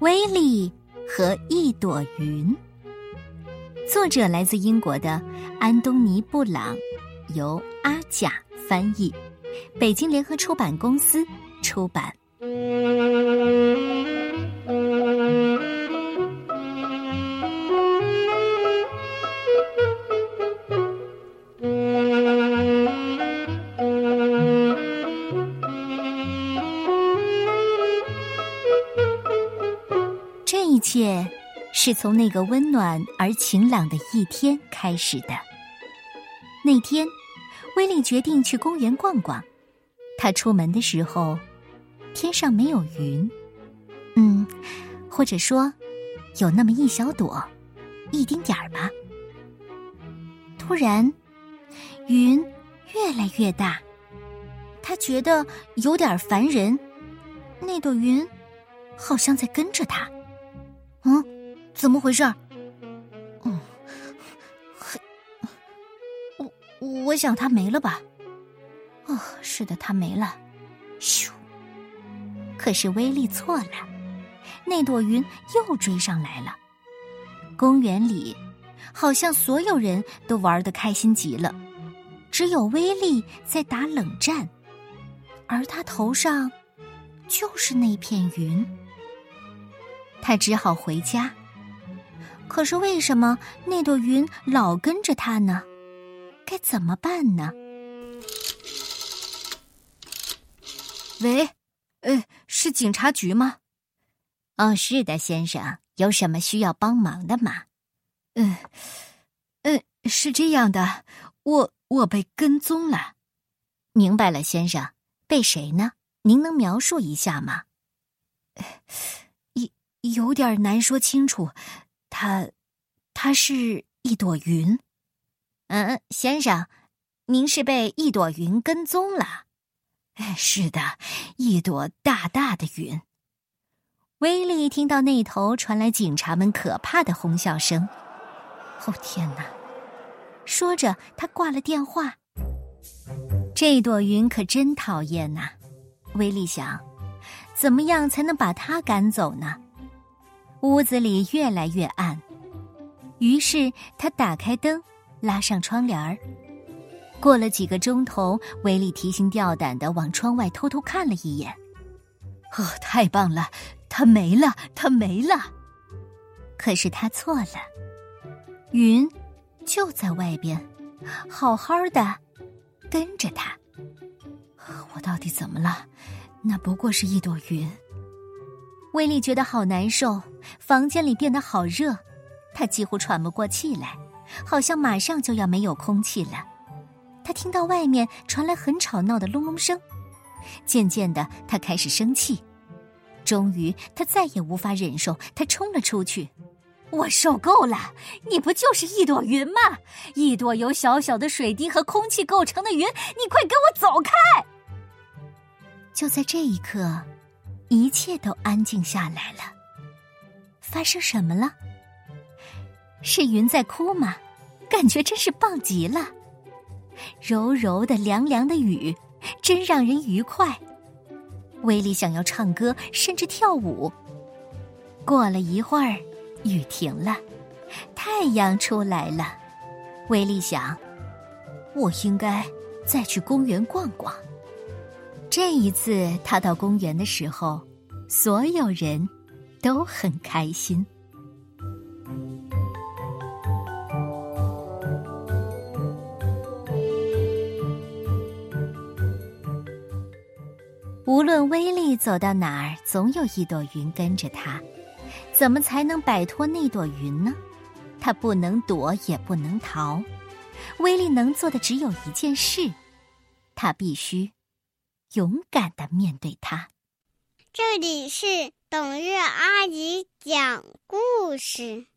威力和一朵云，作者来自英国的安东尼·布朗，由阿甲翻译，北京联合出版公司出版。切是从那个温暖而晴朗的一天开始的。那天，威利决定去公园逛逛。他出门的时候，天上没有云，嗯，或者说，有那么一小朵，一丁点儿吧。突然，云越来越大，他觉得有点烦人。那朵云好像在跟着他。嗯，怎么回事？嗯，嘿，我我想它没了吧？哦，是的，它没了。咻！可是威力错了，那朵云又追上来了。公园里好像所有人都玩得开心极了，只有威力在打冷战，而他头上就是那片云。他只好回家。可是为什么那朵云老跟着他呢？该怎么办呢？喂，呃，是警察局吗？哦，是的，先生，有什么需要帮忙的吗？嗯，嗯，是这样的，我我被跟踪了。明白了，先生，被谁呢？您能描述一下吗？有点难说清楚，它，它是一朵云。嗯，先生，您是被一朵云跟踪了？哎，是的，一朵大大的云。威利听到那头传来警察们可怕的哄笑声。哦天哪！说着，他挂了电话。这朵云可真讨厌呐！威利想，怎么样才能把它赶走呢？屋子里越来越暗，于是他打开灯，拉上窗帘儿。过了几个钟头，威力提心吊胆的往窗外偷偷看了一眼。哦，太棒了，它没了，它没了。可是他错了，云就在外边，好好的跟着他。我到底怎么了？那不过是一朵云。威力觉得好难受，房间里变得好热，他几乎喘不过气来，好像马上就要没有空气了。他听到外面传来很吵闹的隆隆声，渐渐的，他开始生气。终于，他再也无法忍受，他冲了出去。我受够了！你不就是一朵云吗？一朵由小小的水滴和空气构成的云，你快给我走开！就在这一刻。一切都安静下来了。发生什么了？是云在哭吗？感觉真是棒极了。柔柔的、凉凉的雨，真让人愉快。威利想要唱歌，甚至跳舞。过了一会儿，雨停了，太阳出来了。威利想，我应该再去公园逛逛。这一次，他到公园的时候，所有人都很开心。无论威力走到哪儿，总有一朵云跟着他。怎么才能摆脱那朵云呢？他不能躲，也不能逃。威力能做的只有一件事，他必须。勇敢的面对它。这里是董月阿姨讲故事。